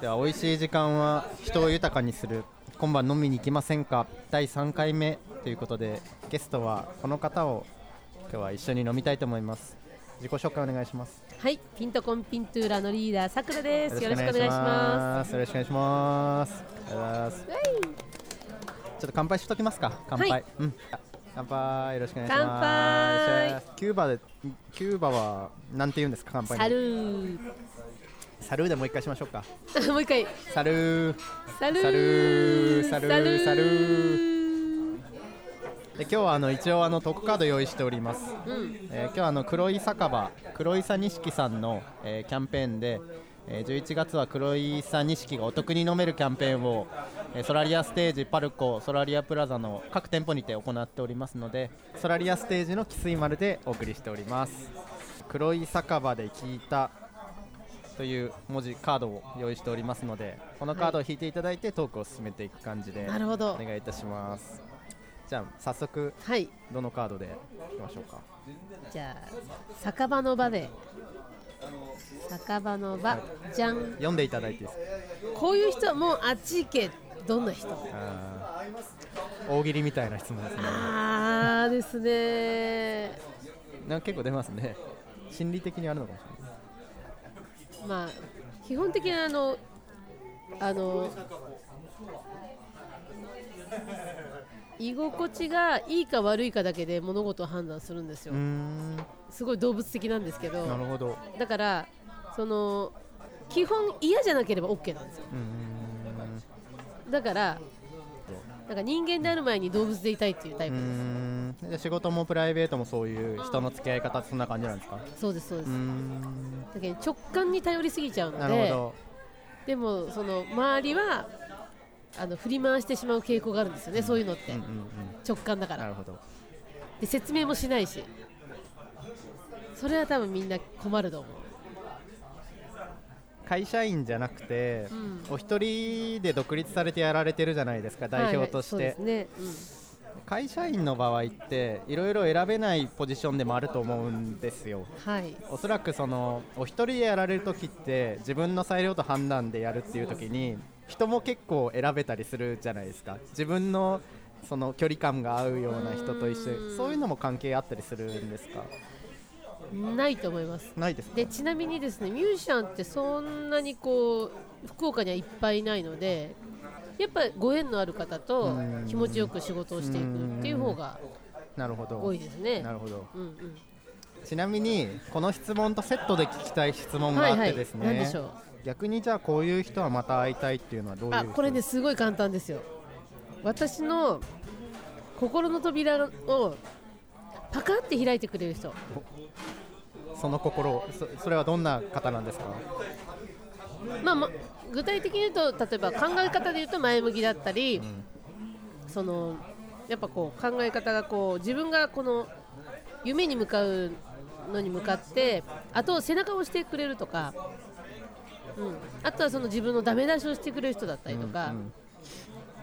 では美味しい時間は人を豊かにする今晩飲みに行きませんか？第3回目ということでゲストはこの方を今日は一緒に飲みたいと思います。自己紹介お願いします。はい、ピントコンピントゥーラのリーダーさくらです。よろしくお願いします。よろしくお願いします。ちょっと乾杯しときますか？乾杯、はい。うん。乾杯よろしくお願いします。乾杯。キューバでキューバはなんて言うんですか？乾杯サルー。サルーでもう一回しましょうか。もう一回。サルー。サルー。サルー。サルー。サルー。で今日はあの一応あのトークカード用意しております、うん。えー今日はあの黒い酒場黒いさ錦さんの、えーキャンペーンで、えー11月は黒いさ錦がお得に飲めるキャンペーンを、えーソラリアステージパルコソラリアプラザの各店舗にて行っておりますのでソラリアステージの汽水丸でお送りしております。黒い酒場で聞いたという文字カードを用意しておりますのでこのカードを引いていただいてトークを進めていく感じでなるほどお願いいたしますじゃあ早速はい。どのカードでいきましょうかじゃあ酒場の場で。酒場の場。じゃん。読んでいただいていいですか？こういう人はもうあっち行け。どんな人？あー大喜利みたいな質問ですねあーですね。なんか結構出ますね心理的にあるのかもしれないまあ基本的にあのあの居心地がいいか悪いかだけで物事を判断するんですよ。すごい動物的なんですけど。なるほど。うだからその基本嫌じゃなければ OK なんですよ。だからなんか人間である前に動物でいたいっていうタイプです、ん。じゃあ仕事もプライベートもそういう人の付き合い方そんな感じなんですか？そうですそうです、だけど直感に頼りすぎちゃうのでなるほど。でもその周りはあの振り回してしまう傾向があるんですよね、そういうのって、うんうんうん。直感だから。なるほど。で説明もしないし。それは多分みんな困ると思う。会社員じゃなくて、うん。お一人で独立されてやられてるじゃないですか代表として、はいはいそうですね、会社員の場合っていろいろ選べないポジションでもあると思うんですよ。うん、はい。おそらくそのお一人でやられる時って自分の裁量と判断でやるっていう時に人も結構選べたりするじゃないですか。自分のその距離感が合うような人と一緒うんに。そういうのも関係あったりするんですか？ないと思います。ないですか？でちなみにですねミュージシャンってそんなにこう福岡にはいっぱいいないのでやっぱりご縁のある方とうん。気持ちよく仕事をしていくっていう方がなるほど。多いですね。なるほど。うんうん。ちなみにこの質問とセットで聞きたい質問があってですね、何でしょう？逆にじゃあこういう人はまた会いたいっていうのはどういう？これねすごい簡単ですよ。私の心の扉をパカって開いてくれる人。その心そそれはどんな方なんですか？まあ、ま具体的に言うと例えば考え方で言うと前向きだったり、そのやっぱこう考え方がこう自分がこの夢に向かうのに向かってあと背中を押してくれるとか、うん、あとはその自分のダメ出しをしてくれる人だったりとか、うん。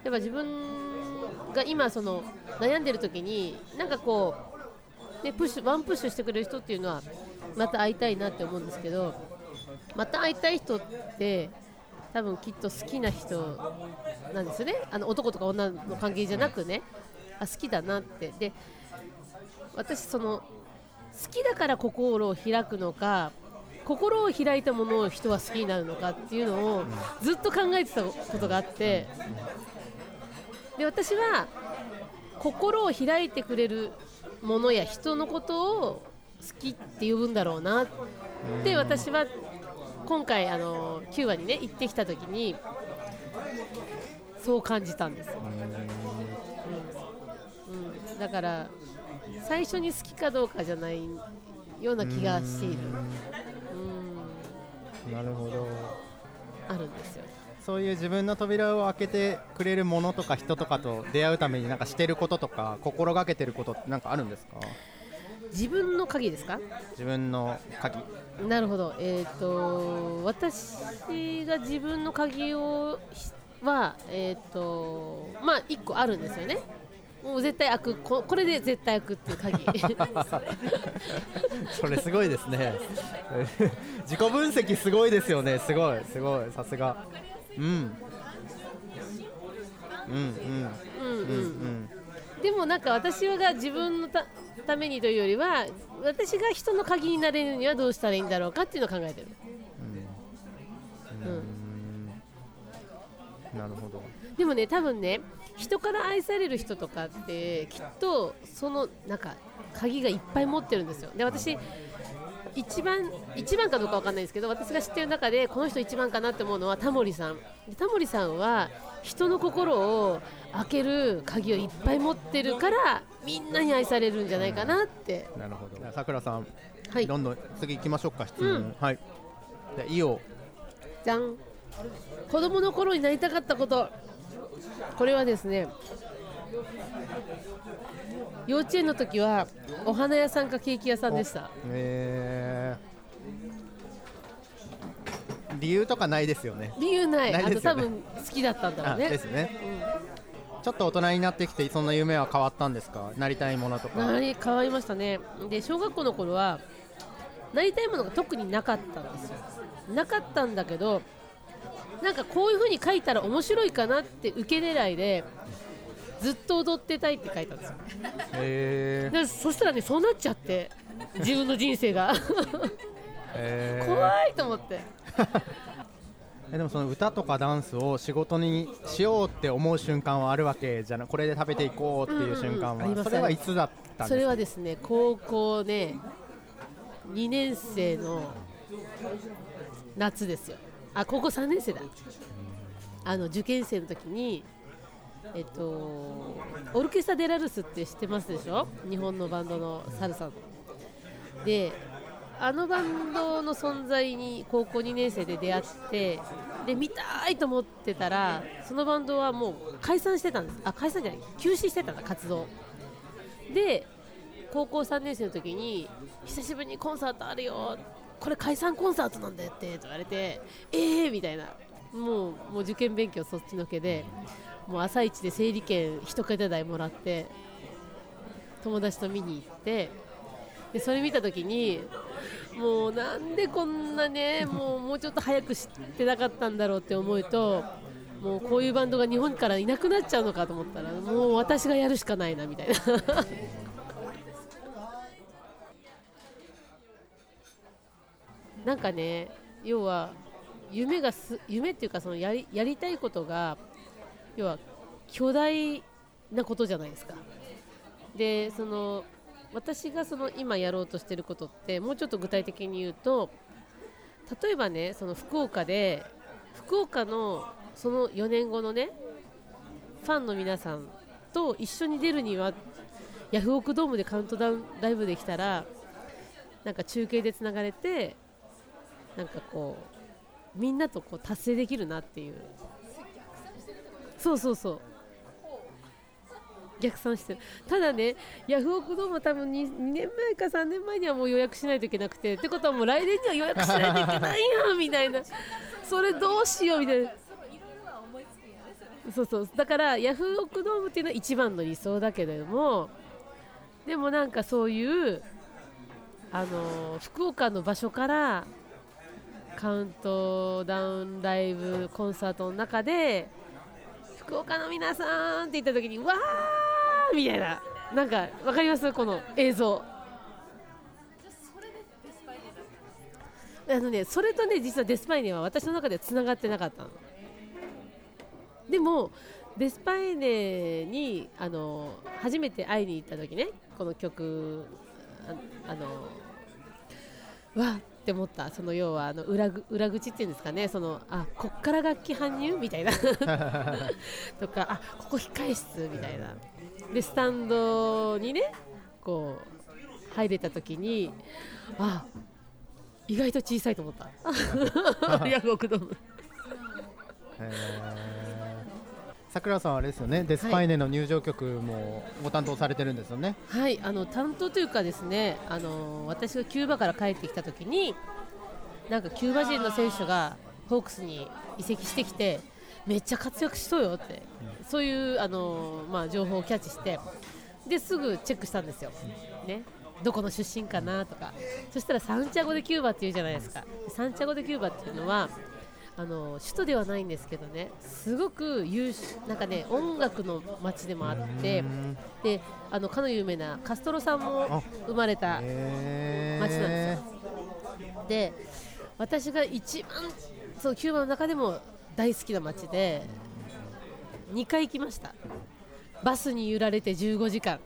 やっぱ自分が今その悩んでる時になんかこう、ね、プッシュワンプッシュしてくれる人っていうのはまた会いたいなって思うんですけどまた会いたい人って多分きっと好きな人なんですよね。あの男とか女の関係じゃなくね。あ好きだなって。で私その好きだから心を開くのか心を開いたものを人は好きになるのかっていうのをずっと考えてたことがあって。で私は心を開いてくれるものや人のことを好きって呼ぶんだろうなって私は今回あのキューバにね行ってきた時にそう感じたんですよ、うん。うん、だから最初に好きかどうかじゃないような気がしている、うん、なるほど。あるんですよ。そういう自分の扉を開けてくれるものとか人とかと出会うためになんかしてることとか心がけてることってなんかあるんですか？自分の鍵ですか？自分の鍵。なるほど、えー、と私が自分の鍵をひは、えーとまあ、1個あるんですよね、もう絶対開く。こ、これで絶対開くっていう鍵。それすごいですね。自己分析すごいですよね。すごいすごい。さすが。うんうん。うんうんうん。うんうん。でもなんか私が自分のたためにというよりは私が人の鍵になれるにはどうしたらいいんだろうかっていうのを考えてる、うん。なるほど。でもね多分ね人から愛される人とかってきっとそのなんか鍵がいっぱい持ってるんですよ。で私一番一番かどうかわかんないですけど私が知ってる中でこの人一番かなって思うのはタモリさん。でタモリさんは人の心を開ける鍵をいっぱい持ってるからみんなに愛されるんじゃないかなって。なるほど。さくらさん、はい。どんどん次行きましょうか質問、うんはい。じゃあイオ。じゃん。子供の頃になりたかったこと。これはですね幼稚園の時はお花屋さんかケーキ屋さんでした。えー、理由とかないですよね。理由ない。ね。と多分好きだったんだろあうね。ですねちょっと大人になってきてそんな夢は変わったんですか？なりたいものとか。なり変わりましたね。で小学校の頃はなりたいものが特になかったんですよ。なかったんだけどなんかこういう風に書いたら面白いかなって受け狙いでずっと踊ってたいって書いたんですよ。へでそしたらねそうなっちゃって自分の人生が。えー、怖いと思って。え でもその歌とかダンスを仕事にしようって思う瞬間はあるわけじゃなこれで食べていこうっていう瞬間うんうんうんありますは。それはいつだったんですか？それはですね高校ね2年生の夏ですよ。あ高校3年生だ。あの受験生の時にえっとオルケスタ・デ・ラルスって知ってますでしょ？日本のバンドのサルサのであのバンドの存在に高校2年生で出会ってで見たいと思ってたらそのバンドはもう解散してたんです。あ解散じゃない。休止してたんだ活動。で高校3年生の時に久しぶりにコンサートあるよ。これ解散コンサートなんだよってと言われてええーみたいな。もうもう受験勉強そっちのけでもう朝一で整理券一桁台もらって友達と見に行ってでそれ見た時にもうなんでこんなねもうもうちょっと早く知ってなかったんだろうって思うともうこういうバンドが日本からいなくなっちゃうのかと思ったらもう私がやるしかないなみたいな なんかね要は夢がす夢っていうかそのやりやりたいことが要は巨大なことじゃないですか。でその私がその今やろうとしてることってもうちょっと具体的に言うと例えばねその福岡で福岡のその4年後のねファンの皆さんと一緒に出るにはヤフオクドームでカウントダウンライブできたらなんか中継でつながれてなんかこうみんなとこう達成できるなっていう。そうそうそう。逆算してる。ただねヤフオクドームは多分 2, 2年前か3年前にはもう予約しないといけなくてってことはもう来年には予約しないといけないよみたいな。それどうしようみたいな。そうそう。だからヤフオクドームっていうのは一番の理想だけれどもでもなんかそういうあの福岡の場所からカウントダウンライブコンサートの中で福岡の皆さんって言った時にわーみたいな。なんかわかります？この映像。あのねそれとね実はデスパイネは私の中ではつながってなかったの。でもデスパイネにあの初めて会いに行った時ねこの曲ああのわーって思った。その要はあの裏ぐ裏口っていうんですかね。そのあこっから楽器搬入？みたいな。とかあここ控え室？みたいなでスタンドにねこう入れた時にあ意外と小さいと思った。ヤフオクドーム。さくらさんはあれですよね。デスパイネの入場曲もご担当されてるんですよね、はいあの担当というかですねあの私がキューバから帰ってきた時になんかキューバ人の選手がホークスに移籍してきてめっちゃ活躍しそうよって、そういうあの、まあ、情報をキャッチしてですぐチェックしたんですよ、ね、どこの出身かなとか。そしたらサンチャゴ・でキューバっていうじゃないですか。サンチャゴ・でキューバっていうのはあの首都ではないんですけどね。すごく優秀なんかね音楽の街でもあってであのかの有名なカストロさんも生まれた街なんですよ。で私が一番そうキューバの中でも大好きな街で2回行きました。バスに揺られて15時間、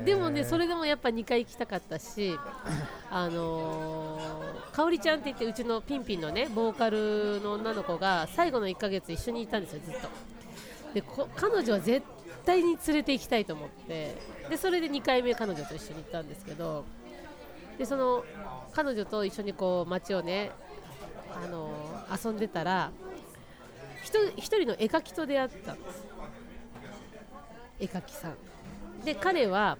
うん、でもねそれでもやっぱ2回行きたかったしあのー、かおりちゃんって言ってうちのピンピンのねボーカルの女の子が最後の1ヶ月一緒にいたんですよずっと。で彼女は絶対に連れて行きたいと思って。でそれで2回目彼女と一緒に行ったんですけどでその彼女と一緒にこう街をねあの遊んでたら一人の絵描きと出会ったんです。絵描きさん。で彼は、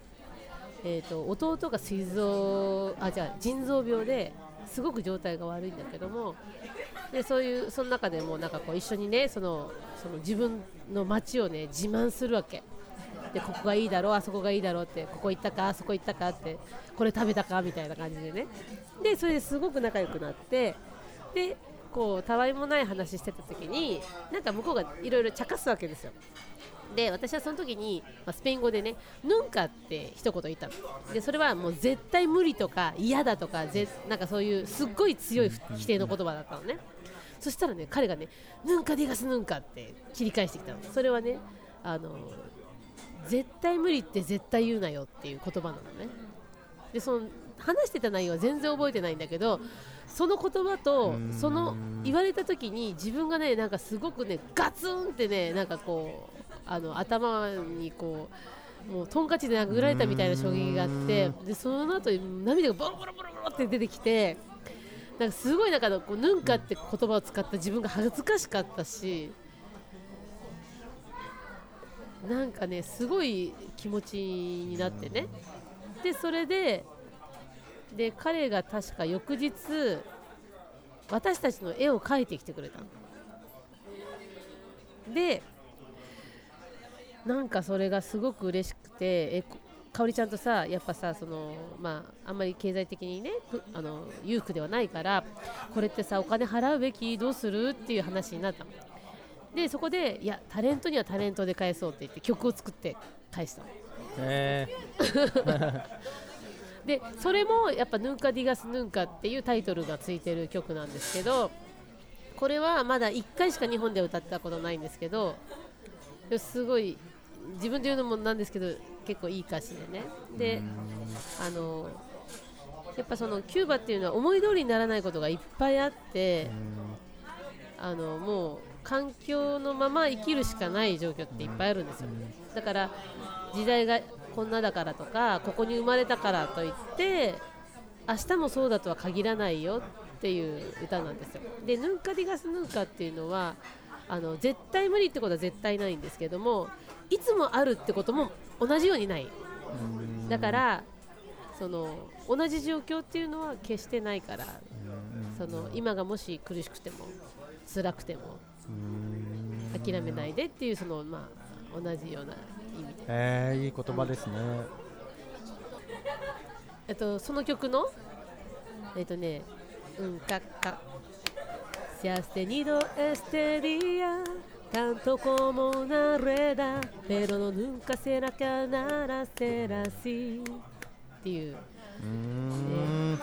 えーと、弟が膵臓あじゃあ腎臓病ですごく状態が悪いんだけどもでそういうその中でもなんかこう一緒にねそのその自分の街をね自慢するわけ。でここがいいだろうあそこがいいだろうってここ行ったかあそこ行ったかってこれ食べたかみたいな感じでね。でそれですごく仲良くなってでこうたわいもない話してた時になんか向こうがいろいろ茶化すわけですよ。で私はその時に、まあ、スペイン語でね「ヌンカ」って一言言ったの。でそれはもう絶対無理とか嫌だとかぜなんかそういうすっごい強い否定の言葉だったのね。そしたらね彼がね「ヌンカディガスヌンカ」って切り返してきたの。それはねあの絶対無理って絶対言うなよっていう言葉なのね。でその話してた内容は全然覚えてないんだけどその言葉とその言われた時に自分がねなんかすごくねガツンってねなんかこうあの頭にこうもうトンカチで殴られたみたいな衝撃があってでその後涙がボロボロボロボロって出てきてなんかすごいなんかこうヌンカって言葉を使った自分が恥ずかしかったしなんかねすごい気持ちになってね。でそれでで彼が確か翌日私たちの絵を描いてきてくれたでなんかそれがすごく嬉しくてえかおりちゃんとさやっぱさそのまああんまり経済的にねあの裕福ではないからこれってさお金払うべきどうするっていう話になったでそこでいやタレントにはタレントで返そうって言って曲を作って返したの。へ でそれもやっぱ「ヌンカディガスヌンカ」っていうタイトルがついてる曲なんですけどこれはまだ1回しか日本で歌ったことないんですけどすごい自分で言うのもなんですけど結構いい歌詞でね。であのやっぱそのキューバっていうのは思い通りにならないことがいっぱいあってあのもう環境のまま生きるしかない状況っていっぱいあるんですよ。だから時代がこんなだからとかここに生まれたからといって明日もそうだとは限らないよっていう歌なんですよ。でヌンカディガスヌンカっていうのはあの絶対無理ってことは絶対ないんですけどもいつもあるってことも同じようにない。だからその同じ状況っていうのは決してないからその今がもし苦しくても辛くても諦めないでっていうそのまあ同じような。え、いい言葉ですね。えっと、その曲の？えっとね。うん、かっか。せて二度エステリア。たんとこもなれだ。ペロのぬんか背中ならせらし。っていう。うん。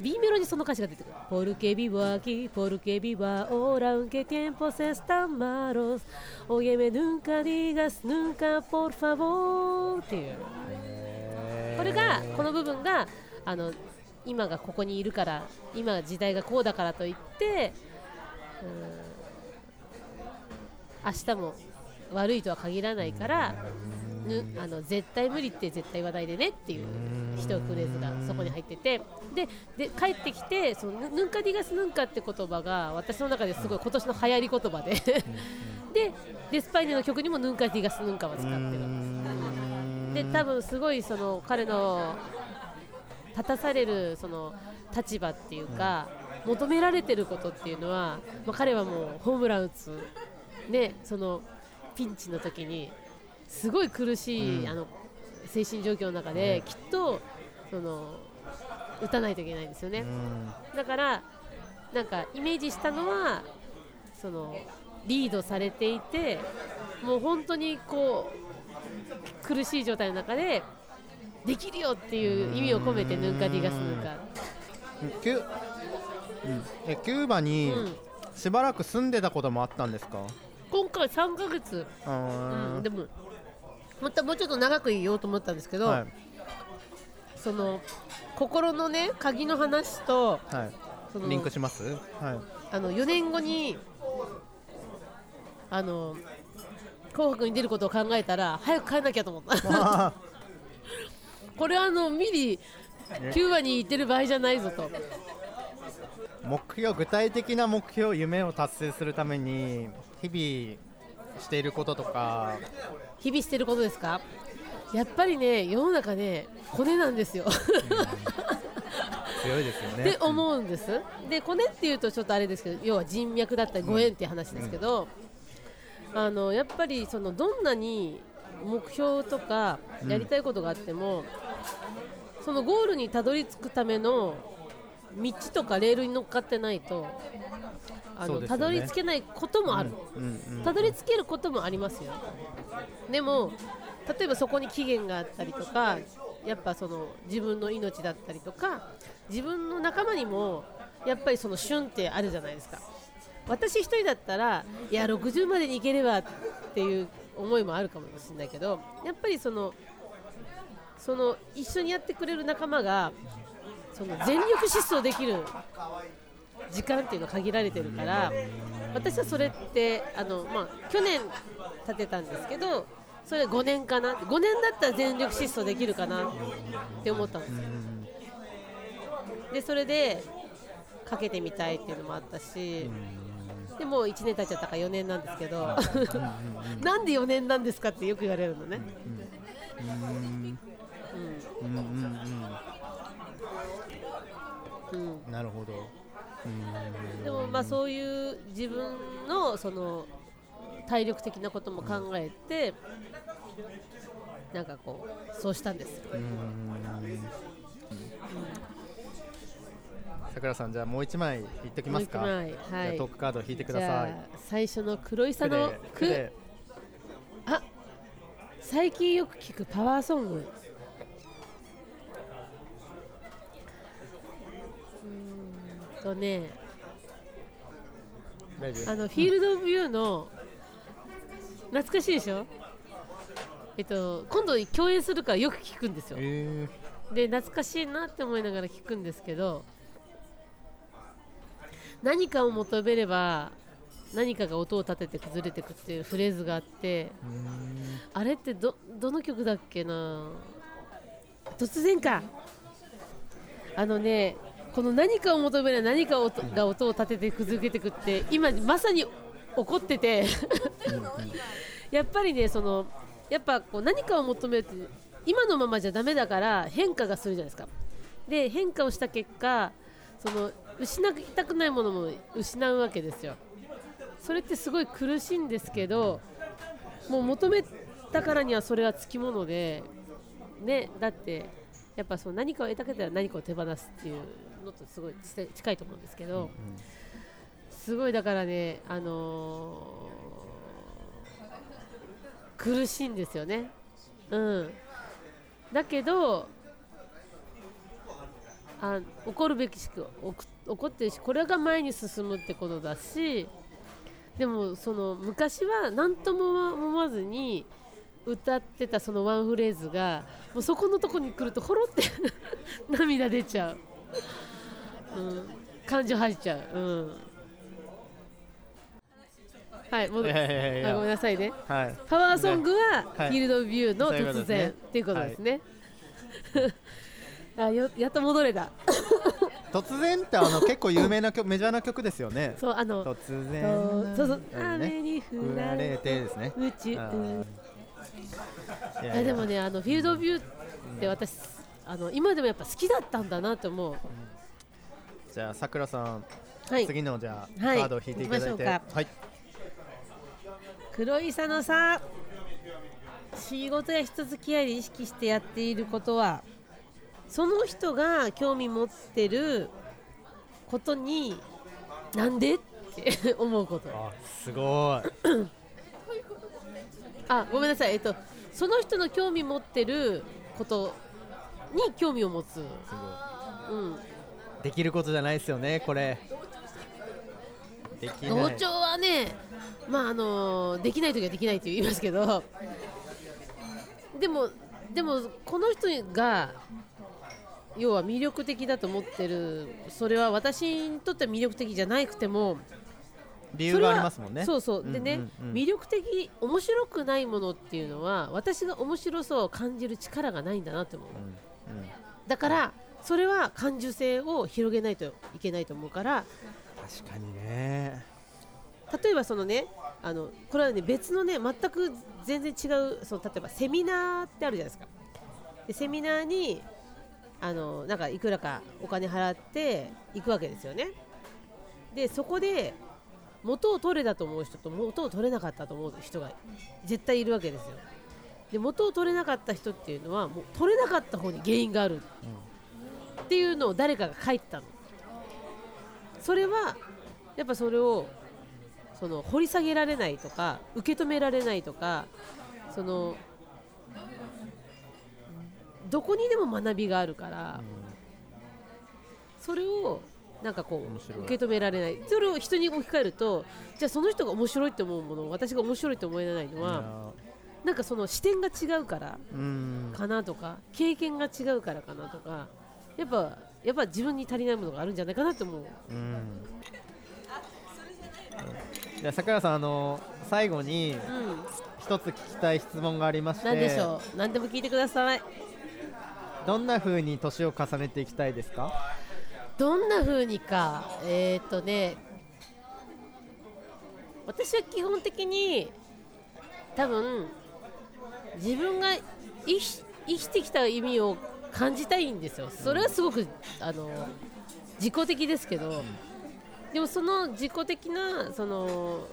B メロにその歌詞が出てくる。ポルケビワキ、ポルケビワオーランケテンポセスタンマロス、これが、この部分が、あの、今がここにいるから、今時代がこうだからといって、明日も悪いとは限らないから、あの絶対無理って絶対話題でねっていう一フレーズがそこに入ってて。でで帰ってきてそのヌンカディガスヌンカって言葉が私の中ですごい今年の流行り言葉で。でデスパイネの曲にもヌンカディガスヌンカは使ってるで多分すごいその彼の立たされるその立場っていうか、求められてることっていうのは、まあ、彼はもうホームラン打つ、ね、そのピンチの時にすごい苦しい、あの精神状況の中できっとその打たないといけないんですよね。だからなんかイメージしたのはそのリードされていてもう本当にこう苦しい状態の中でできるよっていう意味を込めてヌンカディガスヌンカキュ,、うん、えキューバにうん。しばらく住んでたこともあったんですか、今回3ヶ月、うん、でも本当はもうちょっと長く言おうと思ったんですけど、はい。その心のね鍵の話とはい。そのリンクします？はい。あの4年後にあの紅白に出ることを考えたら早く帰らなきゃと思った。あ これはあのミリキューバに行ってる場合じゃないぞと。ー目標具体的な目標夢を達成するために日々していることとか。日々してることですか？やっぱりね世の中ね骨なんですよ。強いですよね。って思うんです。で骨っていうとちょっとあれですけど要は人脈だったりご縁っていう話ですけど、あのやっぱりそのどんなに目標とかやりたいことがあっても、そのゴールにたどり着くための道とかレールに乗っかってないとあの、ね。たどり着けないこともある、うんうんたどり着けることもありますよ。でも例えばそこに期限があったりとかやっぱその自分の命だったりとか自分の仲間にもやっぱりその旬ってあるじゃないですか。私一人だったらいや60までに行ければっていう思いもあるかもしれないけどやっぱりそのその一緒にやってくれる仲間がその全力疾走できる時間っていうのは限られてるから私はそれってあの、まあ、去年立てたんですけどそれ5年かな5年だったら全力疾走できるかなって思ったんです。でそれでかけてみたいっていうのもあったしでもう1年経っちゃったから4年なんですけどなんで4年なんですかってよく言われるのね、うんうんうんうん、うんなるほど。うん。でもまあそういう自分のその体力的なことも考えて、なんかこうそうしたんですさくらさんじゃあもう一枚言っときますか？はい。トークカード引いてくだじさい最初の黒いさくの句。であ最近よく聞くパワーソングうーんとねあのフィールド・オブ・ユーの懐かしいでしょ？えっと今度共演するからよく聞くんですよ。えで懐かしいなって思いながら聞くんですけど何かを求めれば何かが音を立てて崩れてくっていうフレーズがあってあれってどどの曲だっけな？突然か。あのねこの何かを求めれば何かをが音を立てて崩れてくって今まさに起こってて。やっぱりねそのやっぱこう何かを求めて今のままじゃダメだから変化がするじゃないですか。で変化をした結果その失いたくないものも失うわけですよ。それってすごい苦しいんですけどもう求めたからにはそれはつきものでねだってやっぱその何かを得たければ何かを手放すっていうのとすごい近いと思うんですけど、すごいだからね、あのー苦しいんですよね。うん、だけどあ怒るべきしく怒ってるしこれが前に進むってことだしでもその昔は何とも思わずに歌ってたそのワンフレーズがもうそこのとこに来るとほろって 涙出ちゃう、うん、感情入っちゃう、うん、はい戻いやいやいやあごめんなさいね。はい。パワーソングはフはい。ィールドビューの突然っていうことですね。あよやっと戻れた。突然ってあの結構有名な曲メジャーな曲ですよね。そうあの突然そうそう。雨に降降られててですね。宇宙。いいや。やでもねあのフィールドビューって私あの今でもやっぱ好きだったんだなと思う。じゃあさくらさんはい。次のじゃあカはいードを引いていただいて。はい。黒い。さのさ仕事や人付き合いで意識してやっていることはその人が興味持ってることになんでって 思うこと。あすごい。あごめんなさい。えっとその人の興味持ってることに興味を持つ、すうん、できることじゃないですよねこれ。同調はねまああのできない時はできないと言いますけど。でもでもこの人が要は魅力的だと思ってる。それは私にとっては魅力的じゃなくても理由がありますもんね。そうそうでね、うんうんうん。魅力的面白くないものっていうのは私が面白さを感じる力がないんだなって思う。うんうん。だからそれは感受性を広げないといけないと思うから。確かにね。例えばそのねあのこれはね別のね全く全然違うその例えばセミナーってあるじゃないですか。でセミナーにあのなんかいくらかお金払って行くわけですよね。でそこで元を取れたと思う人と元を取れなかったと思う人が絶対いるわけですよ。で元を取れなかった人っていうのはもう取れなかった方に原因があるっていうのを誰かが書いてたの。それはやっぱそれをその掘り下げられないとか受け止められないとかそのどこにでも学びがあるから、それをなんかこう受け止められない。それを人に置き換えるとじゃあその人が面白いって思うものを私が面白いって思えないのはなんかその視点が違うからうん。かなとか経験が違うからかなとかやっぱやっぱ自分に足りないものがあるんじゃないかなって思う。うん。じゃあ桜さんあの最後にうん。一つ聞きたい質問がありまして。なんでしょう？何でも聞いてください。どんな風に年を重ねていきたいですか？どんな風にか。えーっとね。私は基本的に多分自分が生き生きてきた意味を感じたいんですよ。それはすごくあの自己的ですけどでもその自己的なその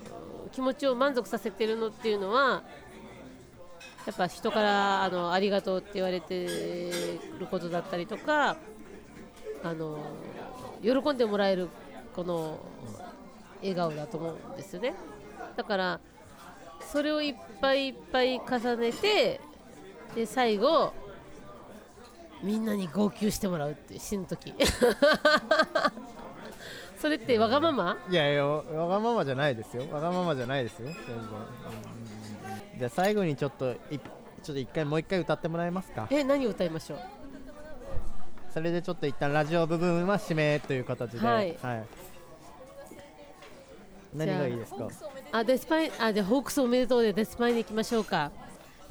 気持ちを満足させてるのっていうのはやっぱ人からあのありがとうって言われてることだったりとかあの喜んでもらえるこの笑顔だと思うんですよね。だからそれをいっぱいいっぱい重ねてで最後みんなに号泣してもらうって死ぬ時。それってわがまま？いやいやわがままじゃないですよ。わがままじゃないですよ。全然。じゃあ最後にちょっといちょっと一回もう一回歌ってもらえますか？え何を歌いましょう？それでちょっと一旦ラジオ部分は締めという形で。はい。何がいいですか？あデスパイあでホークスおめでとうでデスパイに行きましょうか。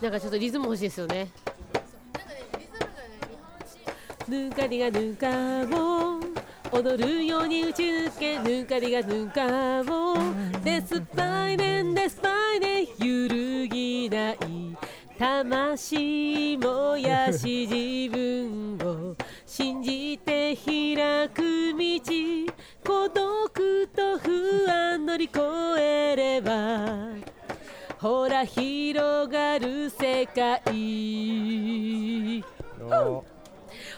なんかちょっとリズム欲しいですよねぬかりがぬかを踊るように打ち抜けぬかりがぬかを。デスパイでデスパイで揺るぎない魂燃やし自分を信じて開く道。孤独と不安乗り越えれば。ほら広がる世界。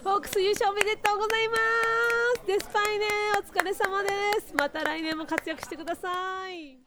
ホークス優勝おめでとうございます。デスパイねお疲れ様です。また来年も活躍してください。